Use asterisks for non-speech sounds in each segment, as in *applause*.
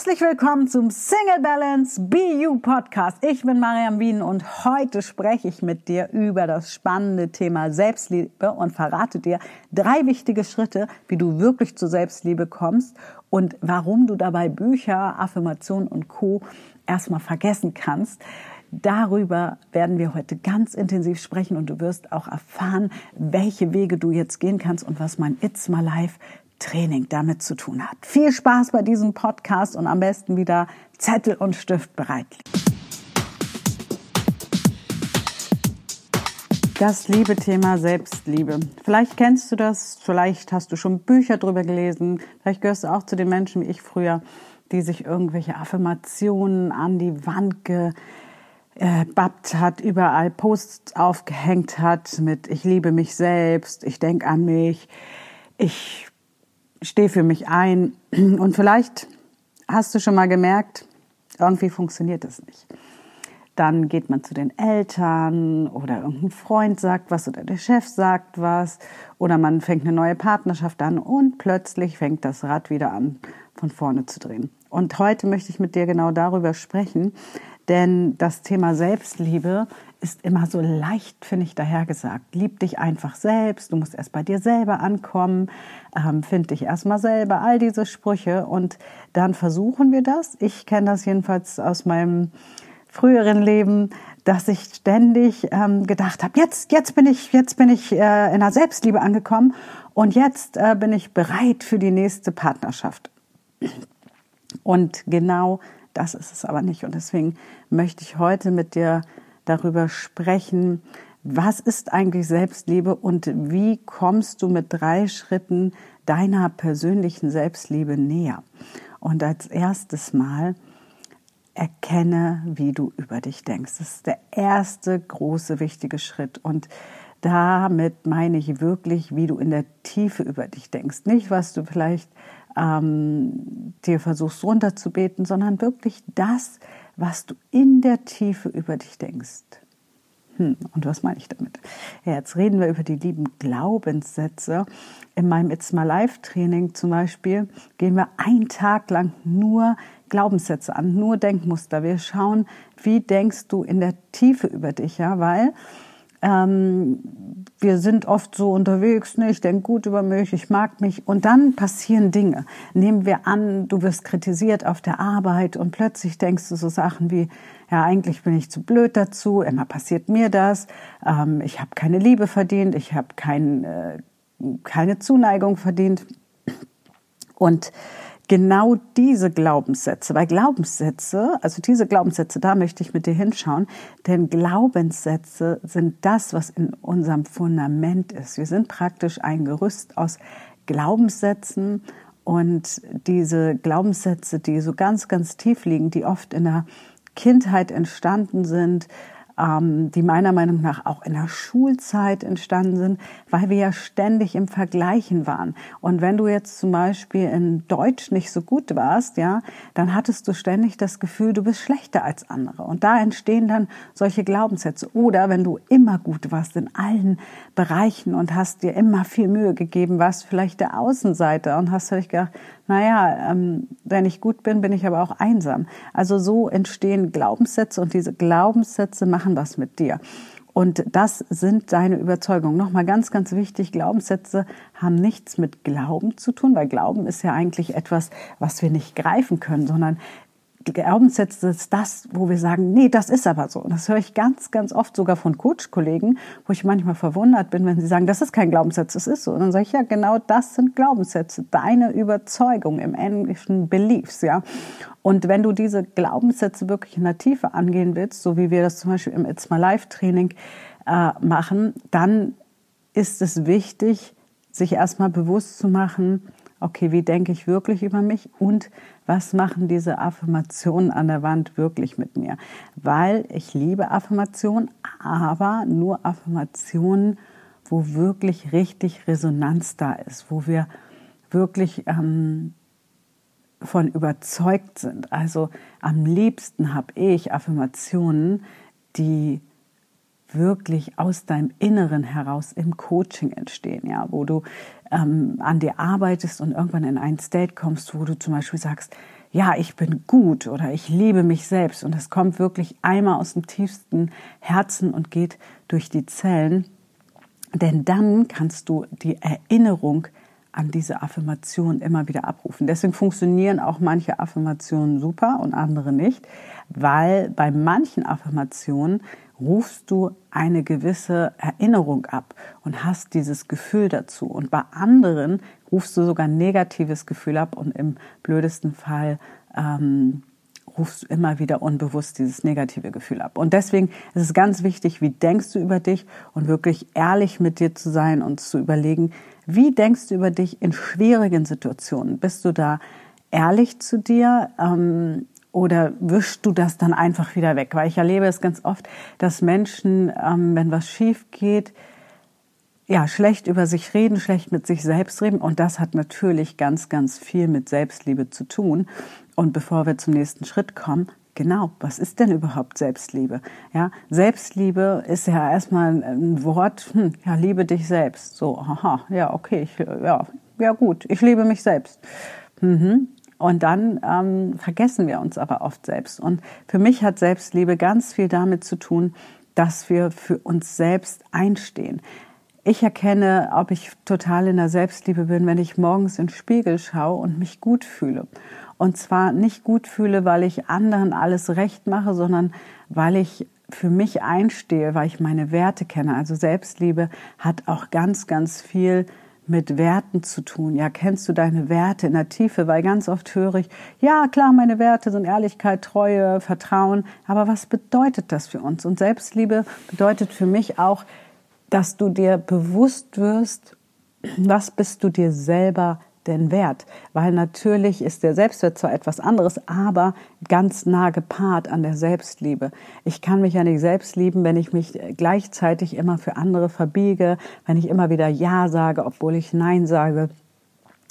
Herzlich willkommen zum Single Balance BU Podcast. Ich bin Mariam Wien und heute spreche ich mit dir über das spannende Thema Selbstliebe und verrate dir drei wichtige Schritte, wie du wirklich zur Selbstliebe kommst und warum du dabei Bücher, Affirmationen und Co. erstmal vergessen kannst. Darüber werden wir heute ganz intensiv sprechen und du wirst auch erfahren, welche Wege du jetzt gehen kannst und was mein It's My Life Training damit zu tun hat. Viel Spaß bei diesem Podcast und am besten wieder Zettel und Stift bereit. Das liebe Thema Selbstliebe. Vielleicht kennst du das, vielleicht hast du schon Bücher drüber gelesen, vielleicht gehörst du auch zu den Menschen wie ich früher, die sich irgendwelche Affirmationen an die Wand gebappt hat, überall Posts aufgehängt hat mit Ich liebe mich selbst, ich denke an mich, ich stehe für mich ein. *clears throat* Und vielleicht hast du schon mal gemerkt, irgendwie funktioniert das nicht. Dann geht man zu den Eltern oder irgendein Freund sagt was oder der Chef sagt was oder man fängt eine neue Partnerschaft an und plötzlich fängt das Rad wieder an, von vorne zu drehen. Und heute möchte ich mit dir genau darüber sprechen, denn das Thema Selbstliebe ist immer so leicht, finde ich, dahergesagt. Lieb dich einfach selbst, du musst erst bei dir selber ankommen, ähm, find dich erstmal selber, all diese Sprüche und dann versuchen wir das. Ich kenne das jedenfalls aus meinem früheren Leben, dass ich ständig ähm, gedacht habe, jetzt, jetzt bin ich, jetzt bin ich äh, in der Selbstliebe angekommen und jetzt äh, bin ich bereit für die nächste Partnerschaft. Und genau das ist es aber nicht. Und deswegen möchte ich heute mit dir darüber sprechen, was ist eigentlich Selbstliebe und wie kommst du mit drei Schritten deiner persönlichen Selbstliebe näher. Und als erstes Mal erkenne, wie du über dich denkst. Das ist der erste große, wichtige Schritt. Und damit meine ich wirklich, wie du in der Tiefe über dich denkst. Nicht, was du vielleicht ähm, dir versuchst runterzubeten, sondern wirklich das, was du in der Tiefe über dich denkst. Hm, und was meine ich damit? Ja, jetzt reden wir über die lieben Glaubenssätze. In meinem It's My Life Training zum Beispiel gehen wir einen Tag lang nur Glaubenssätze an, nur Denkmuster. Wir schauen, wie denkst du in der Tiefe über dich, ja, weil ähm, wir sind oft so unterwegs, ne, ich denke gut über mich, ich mag mich und dann passieren Dinge. Nehmen wir an, du wirst kritisiert auf der Arbeit und plötzlich denkst du so Sachen wie, ja, eigentlich bin ich zu blöd dazu, immer passiert mir das, ähm, ich habe keine Liebe verdient, ich habe kein, äh, keine Zuneigung verdient. Und genau diese Glaubenssätze, weil Glaubenssätze, also diese Glaubenssätze, da möchte ich mit dir hinschauen, denn Glaubenssätze sind das, was in unserem Fundament ist. Wir sind praktisch ein Gerüst aus Glaubenssätzen und diese Glaubenssätze, die so ganz, ganz tief liegen, die oft in der Kindheit entstanden sind, die meiner Meinung nach auch in der Schulzeit entstanden sind, weil wir ja ständig im Vergleichen waren. Und wenn du jetzt zum Beispiel in Deutsch nicht so gut warst, ja, dann hattest du ständig das Gefühl, du bist schlechter als andere. Und da entstehen dann solche Glaubenssätze. Oder wenn du immer gut warst in allen Bereichen und hast dir immer viel Mühe gegeben, warst vielleicht der Außenseiter und hast vielleicht gedacht, naja, ähm, wenn ich gut bin, bin ich aber auch einsam. Also so entstehen Glaubenssätze und diese Glaubenssätze machen was mit dir. Und das sind deine Überzeugungen. Nochmal ganz, ganz wichtig, Glaubenssätze haben nichts mit Glauben zu tun, weil Glauben ist ja eigentlich etwas, was wir nicht greifen können, sondern Glaubenssätze ist das, wo wir sagen, nee, das ist aber so. Und das höre ich ganz, ganz oft sogar von Coach-Kollegen, wo ich manchmal verwundert bin, wenn sie sagen, das ist kein Glaubenssatz, das ist so. Und dann sage ich, ja, genau das sind Glaubenssätze, deine Überzeugung im englischen Beliefs, ja. Und wenn du diese Glaubenssätze wirklich in der Tiefe angehen willst, so wie wir das zum Beispiel im It's My Life Training äh, machen, dann ist es wichtig, sich erstmal bewusst zu machen, okay, wie denke ich wirklich über mich und was machen diese Affirmationen an der Wand wirklich mit mir? Weil ich liebe Affirmationen, aber nur Affirmationen, wo wirklich richtig Resonanz da ist, wo wir wirklich ähm, von überzeugt sind. Also am liebsten habe ich Affirmationen, die wirklich aus deinem Inneren heraus im Coaching entstehen, ja, wo du ähm, an dir arbeitest und irgendwann in einen State kommst, wo du zum Beispiel sagst, ja, ich bin gut oder ich liebe mich selbst und es kommt wirklich einmal aus dem tiefsten Herzen und geht durch die Zellen, denn dann kannst du die Erinnerung an diese Affirmation immer wieder abrufen. Deswegen funktionieren auch manche Affirmationen super und andere nicht, weil bei manchen Affirmationen rufst du eine gewisse Erinnerung ab und hast dieses Gefühl dazu. Und bei anderen rufst du sogar ein negatives Gefühl ab und im blödesten Fall ähm, rufst du immer wieder unbewusst dieses negative Gefühl ab. Und deswegen ist es ganz wichtig, wie denkst du über dich und wirklich ehrlich mit dir zu sein und zu überlegen, wie denkst du über dich in schwierigen Situationen? Bist du da ehrlich zu dir? Ähm, oder wischst du das dann einfach wieder weg? Weil ich erlebe es ganz oft, dass Menschen, ähm, wenn was schief geht, ja, schlecht über sich reden, schlecht mit sich selbst reden. Und das hat natürlich ganz, ganz viel mit Selbstliebe zu tun. Und bevor wir zum nächsten Schritt kommen, genau, was ist denn überhaupt Selbstliebe? Ja, Selbstliebe ist ja erstmal ein Wort, hm, ja, liebe dich selbst. So, aha, ja, okay, ich, ja, ja gut, ich liebe mich selbst. Mhm. Und dann ähm, vergessen wir uns aber oft selbst. Und für mich hat Selbstliebe ganz viel damit zu tun, dass wir für uns selbst einstehen. Ich erkenne, ob ich total in der Selbstliebe bin, wenn ich morgens in den Spiegel schaue und mich gut fühle. Und zwar nicht gut fühle, weil ich anderen alles recht mache, sondern weil ich für mich einstehe, weil ich meine Werte kenne. Also Selbstliebe hat auch ganz, ganz viel mit Werten zu tun. Ja, kennst du deine Werte in der Tiefe? Weil ganz oft höre ich, ja, klar, meine Werte sind Ehrlichkeit, Treue, Vertrauen. Aber was bedeutet das für uns? Und Selbstliebe bedeutet für mich auch, dass du dir bewusst wirst, was bist du dir selber denn wert? Weil natürlich ist der Selbstwert zwar etwas anderes, aber ganz nah gepaart an der Selbstliebe. Ich kann mich ja nicht selbst lieben, wenn ich mich gleichzeitig immer für andere verbiege, wenn ich immer wieder Ja sage, obwohl ich Nein sage.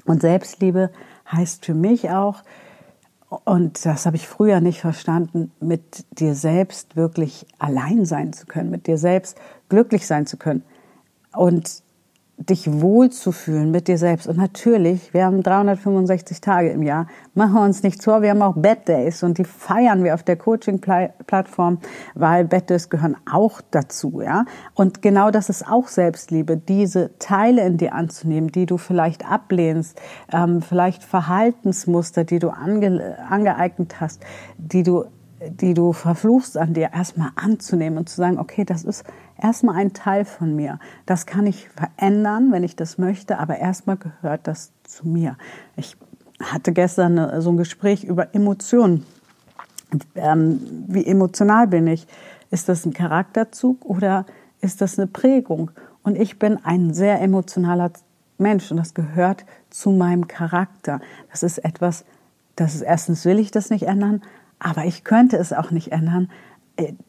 Und Selbstliebe heißt für mich auch, und das habe ich früher nicht verstanden, mit dir selbst wirklich allein sein zu können, mit dir selbst glücklich sein zu können und dich wohlzufühlen mit dir selbst. Und natürlich, wir haben 365 Tage im Jahr. Machen wir uns nichts vor, wir haben auch Bad Days und die feiern wir auf der Coaching-Plattform, weil Bad Days gehören auch dazu, ja. Und genau das ist auch Selbstliebe, diese Teile in dir anzunehmen, die du vielleicht ablehnst, ähm, vielleicht Verhaltensmuster, die du ange angeeignet hast, die du die du verfluchst an dir, erstmal anzunehmen und zu sagen, okay, das ist erstmal ein Teil von mir. Das kann ich verändern, wenn ich das möchte, aber erstmal gehört das zu mir. Ich hatte gestern so ein Gespräch über Emotionen. Ähm, wie emotional bin ich? Ist das ein Charakterzug oder ist das eine Prägung? Und ich bin ein sehr emotionaler Mensch und das gehört zu meinem Charakter. Das ist etwas, das ist erstens will ich das nicht ändern, aber ich könnte es auch nicht ändern, äh,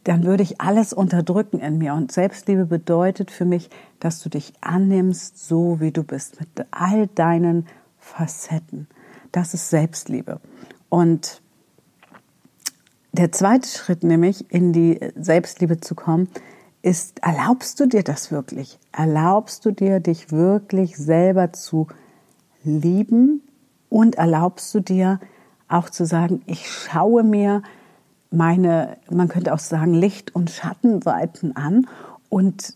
dann würde ich alles unterdrücken in mir. Und Selbstliebe bedeutet für mich, dass du dich annimmst, so wie du bist, mit all deinen Facetten. Das ist Selbstliebe. Und der zweite Schritt, nämlich in die Selbstliebe zu kommen, ist, erlaubst du dir das wirklich? Erlaubst du dir, dich wirklich selber zu lieben? Und erlaubst du dir, auch zu sagen, ich schaue mir meine, man könnte auch sagen, Licht- und Schattenseiten an und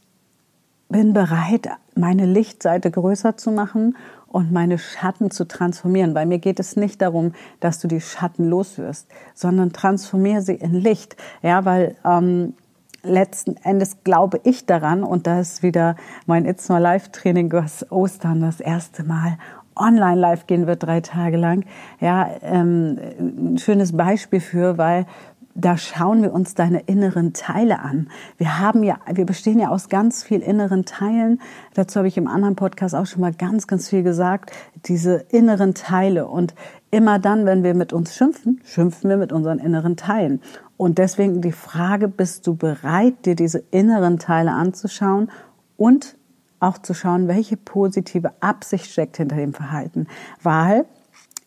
bin bereit, meine Lichtseite größer zu machen und meine Schatten zu transformieren. Bei mir geht es nicht darum, dass du die Schatten loswirst, sondern transformiere sie in Licht. Ja, weil ähm, letzten Endes glaube ich daran und da ist wieder mein It's My Life Training aus Ostern das erste Mal online live gehen wird, drei Tage lang. Ja, ähm, ein schönes Beispiel für, weil da schauen wir uns deine inneren Teile an. Wir haben ja, wir bestehen ja aus ganz viel inneren Teilen. Dazu habe ich im anderen Podcast auch schon mal ganz, ganz viel gesagt. Diese inneren Teile. Und immer dann, wenn wir mit uns schimpfen, schimpfen wir mit unseren inneren Teilen. Und deswegen die Frage, bist du bereit, dir diese inneren Teile anzuschauen und auch zu schauen, welche positive Absicht steckt hinter dem Verhalten. Weil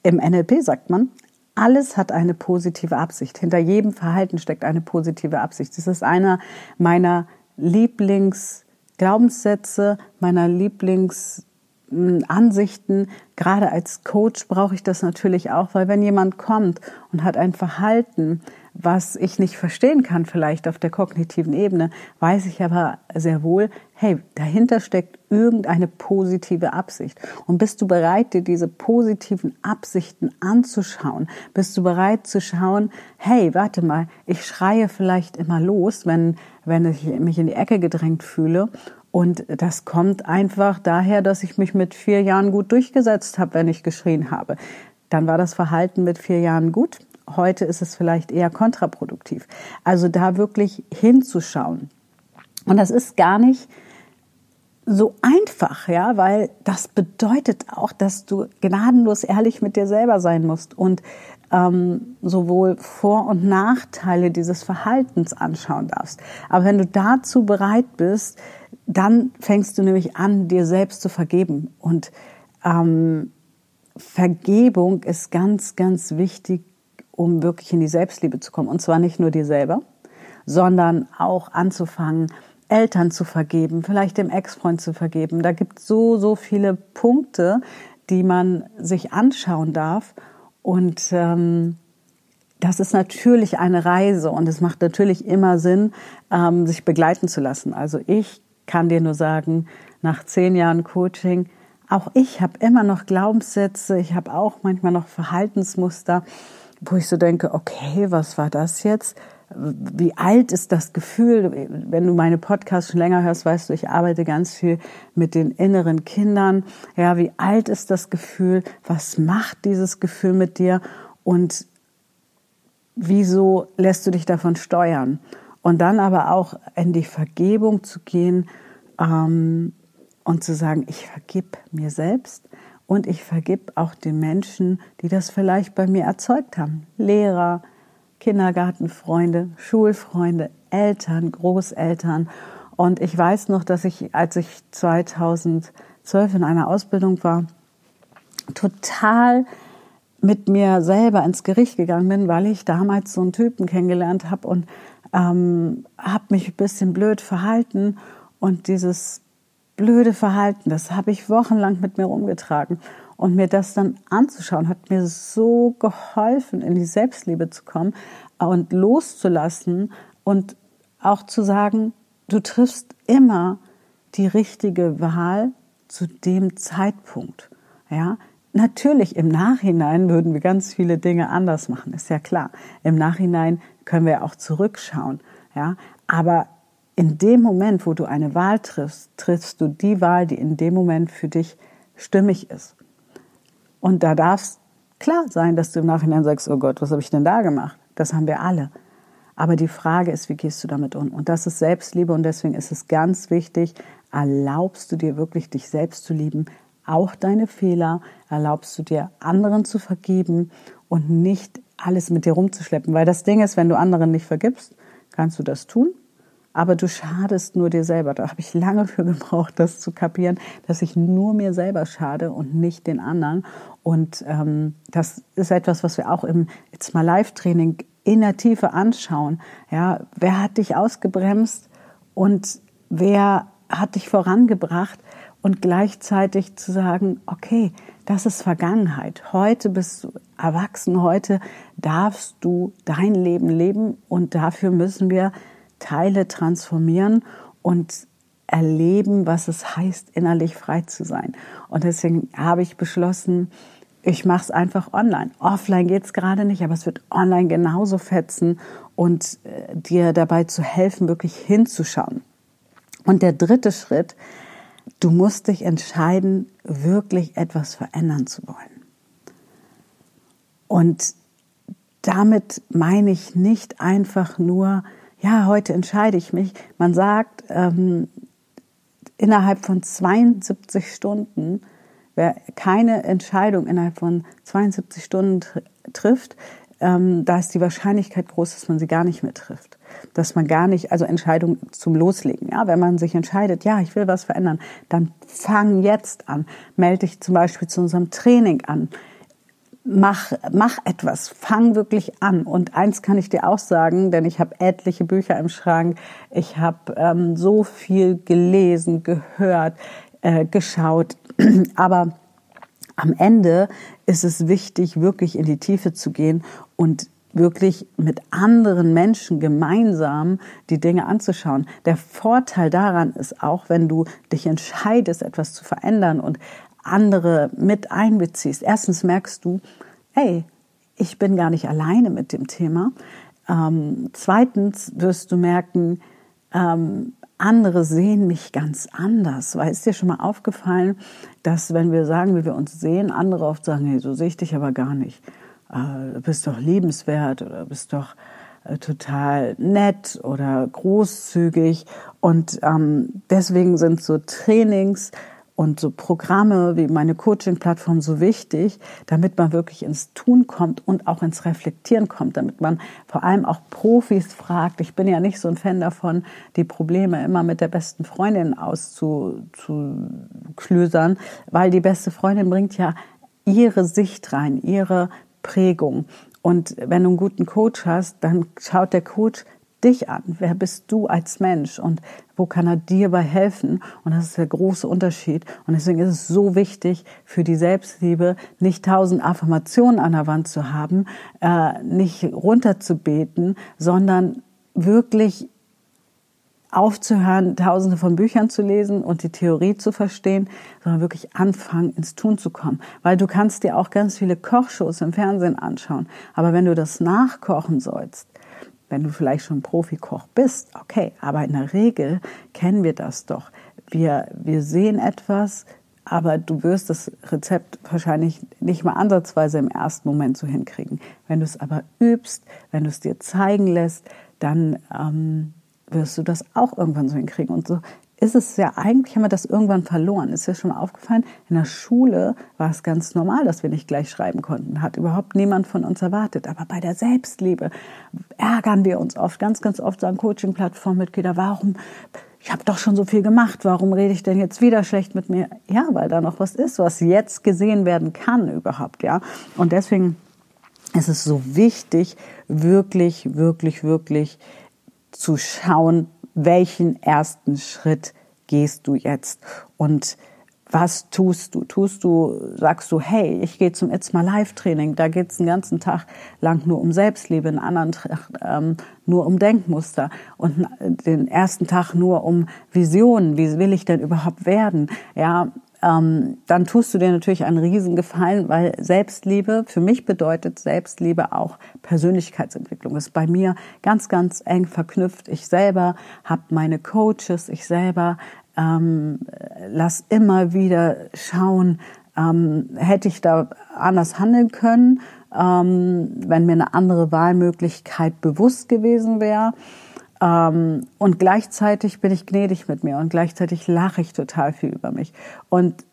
im NLP sagt man, alles hat eine positive Absicht. Hinter jedem Verhalten steckt eine positive Absicht. Das ist einer meiner Lieblingsglaubenssätze, meiner Lieblings Ansichten. Gerade als Coach brauche ich das natürlich auch, weil wenn jemand kommt und hat ein Verhalten, was ich nicht verstehen kann, vielleicht auf der kognitiven Ebene, weiß ich aber sehr wohl, hey, dahinter steckt irgendeine positive Absicht. Und bist du bereit, dir diese positiven Absichten anzuschauen? Bist du bereit zu schauen, hey, warte mal, ich schreie vielleicht immer los, wenn, wenn ich mich in die Ecke gedrängt fühle und das kommt einfach daher, dass ich mich mit vier Jahren gut durchgesetzt habe, wenn ich geschrien habe. Dann war das Verhalten mit vier Jahren gut. Heute ist es vielleicht eher kontraproduktiv. Also da wirklich hinzuschauen. Und das ist gar nicht so einfach, ja, weil das bedeutet auch, dass du gnadenlos ehrlich mit dir selber sein musst und ähm, sowohl Vor- und Nachteile dieses Verhaltens anschauen darfst. Aber wenn du dazu bereit bist, dann fängst du nämlich an, dir selbst zu vergeben. Und ähm, Vergebung ist ganz, ganz wichtig, um wirklich in die Selbstliebe zu kommen. Und zwar nicht nur dir selber, sondern auch anzufangen, Eltern zu vergeben, vielleicht dem Ex-Freund zu vergeben. Da gibt es so, so viele Punkte, die man sich anschauen darf. Und ähm, das ist natürlich eine Reise und es macht natürlich immer Sinn, ähm, sich begleiten zu lassen. Also ich kann dir nur sagen, nach zehn Jahren Coaching, auch ich habe immer noch Glaubenssätze, ich habe auch manchmal noch Verhaltensmuster, wo ich so denke, okay, was war das jetzt? Wie alt ist das Gefühl? Wenn du meine Podcasts schon länger hörst, weißt du, ich arbeite ganz viel mit den inneren Kindern. Ja, wie alt ist das Gefühl? Was macht dieses Gefühl mit dir? Und wieso lässt du dich davon steuern? Und dann aber auch in die Vergebung zu gehen ähm, und zu sagen, ich vergib mir selbst und ich vergib auch den Menschen, die das vielleicht bei mir erzeugt haben. Lehrer, Kindergartenfreunde, Schulfreunde, Eltern, Großeltern. Und ich weiß noch, dass ich, als ich 2012 in einer Ausbildung war, total mit mir selber ins Gericht gegangen bin, weil ich damals so einen Typen kennengelernt habe und ähm, habe mich ein bisschen blöd verhalten und dieses blöde Verhalten, das habe ich wochenlang mit mir rumgetragen. Und mir das dann anzuschauen, hat mir so geholfen, in die Selbstliebe zu kommen und loszulassen und auch zu sagen, du triffst immer die richtige Wahl zu dem Zeitpunkt. Ja, natürlich im Nachhinein würden wir ganz viele Dinge anders machen, ist ja klar. Im Nachhinein können wir auch zurückschauen. Ja, aber in dem Moment, wo du eine Wahl triffst, triffst du die Wahl, die in dem Moment für dich stimmig ist. Und da darf es klar sein, dass du im Nachhinein sagst, oh Gott, was habe ich denn da gemacht? Das haben wir alle. Aber die Frage ist, wie gehst du damit um? Und das ist Selbstliebe und deswegen ist es ganz wichtig, erlaubst du dir wirklich, dich selbst zu lieben, auch deine Fehler, erlaubst du dir, anderen zu vergeben und nicht alles mit dir rumzuschleppen. Weil das Ding ist, wenn du anderen nicht vergibst, kannst du das tun, aber du schadest nur dir selber. Da habe ich lange für gebraucht, das zu kapieren, dass ich nur mir selber schade und nicht den anderen. Und ähm, das ist etwas, was wir auch im It's My Life Training in der Tiefe anschauen. Ja, wer hat dich ausgebremst und wer hat dich vorangebracht? Und gleichzeitig zu sagen, okay, das ist Vergangenheit. Heute bist du erwachsen, heute darfst du dein Leben leben und dafür müssen wir Teile transformieren und erleben, was es heißt, innerlich frei zu sein. Und deswegen habe ich beschlossen, ich mache es einfach online. Offline geht es gerade nicht, aber es wird online genauso fetzen und äh, dir dabei zu helfen, wirklich hinzuschauen. Und der dritte Schritt, du musst dich entscheiden, wirklich etwas verändern zu wollen. Und damit meine ich nicht einfach nur, ja, heute entscheide ich mich. Man sagt, ähm, innerhalb von 72 Stunden, wer keine Entscheidung innerhalb von 72 Stunden tr trifft, ähm, da ist die Wahrscheinlichkeit groß, dass man sie gar nicht mehr trifft. Dass man gar nicht, also Entscheidung zum Loslegen. Ja, wenn man sich entscheidet, ja, ich will was verändern, dann fang jetzt an. Melde dich zum Beispiel zu unserem Training an mach, mach etwas, fang wirklich an. Und eins kann ich dir auch sagen, denn ich habe etliche Bücher im Schrank, ich habe ähm, so viel gelesen, gehört, äh, geschaut. *clears throat* Aber am Ende ist es wichtig, wirklich in die Tiefe zu gehen und wirklich mit anderen Menschen gemeinsam die Dinge anzuschauen. Der Vorteil daran ist auch, wenn du dich entscheidest, etwas zu verändern und andere mit einbeziehst. Erstens merkst du, hey, ich bin gar nicht alleine mit dem Thema. Ähm, zweitens wirst du merken, ähm, andere sehen mich ganz anders. Weil ist dir schon mal aufgefallen, dass wenn wir sagen, wie wir uns sehen, andere oft sagen, hey, so sehe ich dich aber gar nicht. Äh, du bist doch liebenswert oder bist doch äh, total nett oder großzügig. Und ähm, deswegen sind so Trainings und so Programme wie meine Coaching-Plattform so wichtig, damit man wirklich ins Tun kommt und auch ins Reflektieren kommt, damit man vor allem auch Profis fragt. Ich bin ja nicht so ein Fan davon, die Probleme immer mit der besten Freundin auszuklösern, weil die beste Freundin bringt ja ihre Sicht rein, ihre Prägung. Und wenn du einen guten Coach hast, dann schaut der Coach dich an. Wer bist du als Mensch und wo kann er dir bei helfen? Und das ist der große Unterschied. Und deswegen ist es so wichtig für die Selbstliebe, nicht tausend Affirmationen an der Wand zu haben, äh, nicht runterzubeten, sondern wirklich aufzuhören, tausende von Büchern zu lesen und die Theorie zu verstehen, sondern wirklich anfangen, ins Tun zu kommen. Weil du kannst dir auch ganz viele Kochshows im Fernsehen anschauen. Aber wenn du das nachkochen sollst, wenn du vielleicht schon Profikoch bist, okay, aber in der Regel kennen wir das doch. Wir, wir sehen etwas, aber du wirst das Rezept wahrscheinlich nicht mal ansatzweise im ersten Moment so hinkriegen. Wenn du es aber übst, wenn du es dir zeigen lässt, dann ähm, wirst du das auch irgendwann so hinkriegen. Und so ist es ja eigentlich, haben wir das irgendwann verloren. Ist ja schon mal aufgefallen, in der Schule war es ganz normal, dass wir nicht gleich schreiben konnten. Hat überhaupt niemand von uns erwartet. Aber bei der Selbstliebe ärgern wir uns oft, ganz, ganz oft sagen Coaching-Plattform-Mitglieder, warum, ich habe doch schon so viel gemacht, warum rede ich denn jetzt wieder schlecht mit mir? Ja, weil da noch was ist, was jetzt gesehen werden kann überhaupt, ja. Und deswegen ist es so wichtig, wirklich, wirklich, wirklich zu schauen, welchen ersten Schritt gehst du jetzt und was tust du? Tust du, sagst du, hey, ich gehe zum It's My Life Training, da geht es den ganzen Tag lang nur um Selbstliebe, einen anderen Tag ähm, nur um Denkmuster und den ersten Tag nur um Visionen, wie will ich denn überhaupt werden? Ja, ähm, dann tust du dir natürlich einen Riesengefallen, weil Selbstliebe, für mich bedeutet Selbstliebe auch Persönlichkeitsentwicklung. Das ist bei mir ganz, ganz eng verknüpft. Ich selber habe meine Coaches, ich selber ähm, lass immer wieder schauen, ähm, hätte ich da anders handeln können, ähm, wenn mir eine andere Wahlmöglichkeit bewusst gewesen wäre. Ähm, und gleichzeitig bin ich gnädig mit mir und gleichzeitig lache ich total viel über mich. Und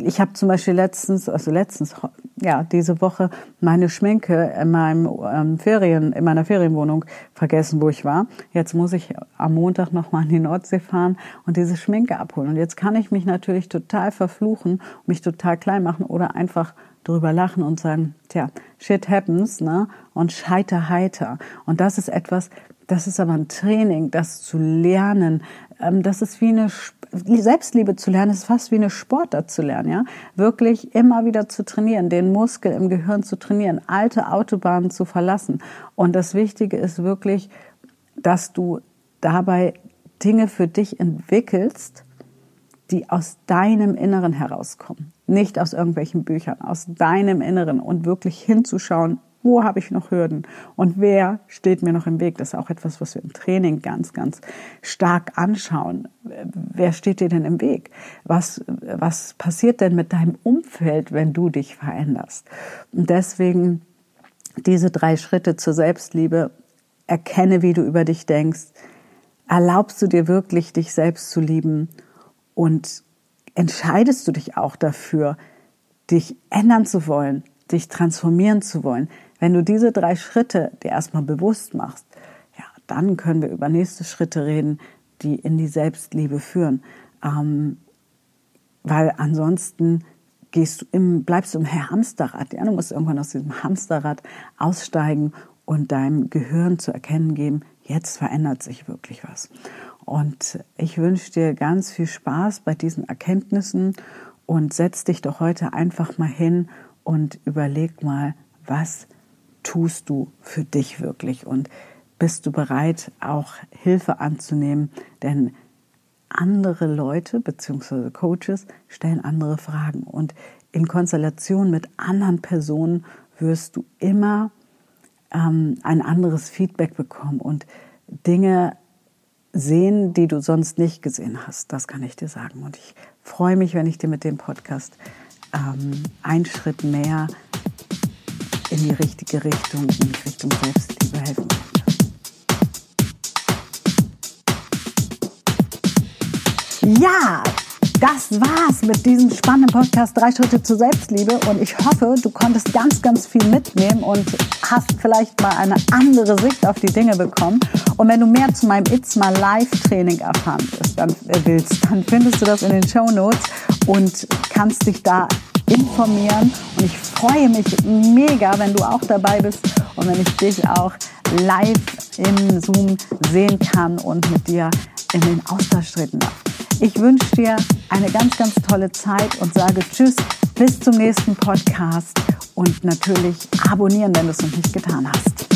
ich habe zum Beispiel letztens, also letztens, ja, diese Woche meine Schminke in meinem ähm, Ferien, in meiner Ferienwohnung vergessen, wo ich war. Jetzt muss ich am Montag nochmal an die Nordsee fahren und diese Schminke abholen. Und jetzt kann ich mich natürlich total verfluchen, mich total klein machen oder einfach drüber lachen und sagen, tja, shit happens, ne? Und scheiter heiter. Und das ist etwas, das ist aber ein Training, das zu lernen. Ähm, das ist wie eine Selbstliebe zu lernen, ist fast wie eine Sportart zu lernen, ja. Wirklich immer wieder zu trainieren, den Muskel im Gehirn zu trainieren, alte Autobahnen zu verlassen. Und das Wichtige ist wirklich, dass du dabei Dinge für dich entwickelst, die aus deinem Inneren herauskommen. Nicht aus irgendwelchen Büchern, aus deinem Inneren und wirklich hinzuschauen, wo habe ich noch Hürden und wer steht mir noch im Weg? Das ist auch etwas, was wir im Training ganz, ganz stark anschauen. Wer steht dir denn im Weg? Was, was passiert denn mit deinem Umfeld, wenn du dich veränderst? Und deswegen diese drei Schritte zur Selbstliebe. Erkenne, wie du über dich denkst. Erlaubst du dir wirklich, dich selbst zu lieben? Und entscheidest du dich auch dafür, dich ändern zu wollen, dich transformieren zu wollen? Wenn du diese drei Schritte dir erstmal bewusst machst, ja, dann können wir über nächste Schritte reden, die in die Selbstliebe führen. Ähm, weil ansonsten gehst du im, bleibst du im Hamsterrad. Ja? Du musst irgendwann aus diesem Hamsterrad aussteigen und deinem Gehirn zu erkennen geben, jetzt verändert sich wirklich was. Und ich wünsche dir ganz viel Spaß bei diesen Erkenntnissen und setz dich doch heute einfach mal hin und überleg mal, was tust du für dich wirklich und bist du bereit, auch Hilfe anzunehmen, denn andere Leute bzw. Coaches stellen andere Fragen und in Konstellation mit anderen Personen wirst du immer ähm, ein anderes Feedback bekommen und Dinge sehen, die du sonst nicht gesehen hast. Das kann ich dir sagen. Und ich freue mich, wenn ich dir mit dem Podcast ähm, einen Schritt mehr in die richtige Richtung, nämlich Richtung Selbstliebe helfen kann. Ja, das war's mit diesem spannenden Podcast Drei Schritte zur Selbstliebe und ich hoffe, du konntest ganz, ganz viel mitnehmen und hast vielleicht mal eine andere Sicht auf die Dinge bekommen. Und wenn du mehr zu meinem It's My Life Training erfahren willst, dann, äh, willst, dann findest du das in den Show Notes und kannst dich da informieren. Und ich freue mich mega, wenn du auch dabei bist und wenn ich dich auch live im Zoom sehen kann und mit dir in den Austausch treten darf. Ich wünsche dir eine ganz, ganz tolle Zeit und sage Tschüss, bis zum nächsten Podcast und natürlich abonnieren, wenn du es noch nicht getan hast.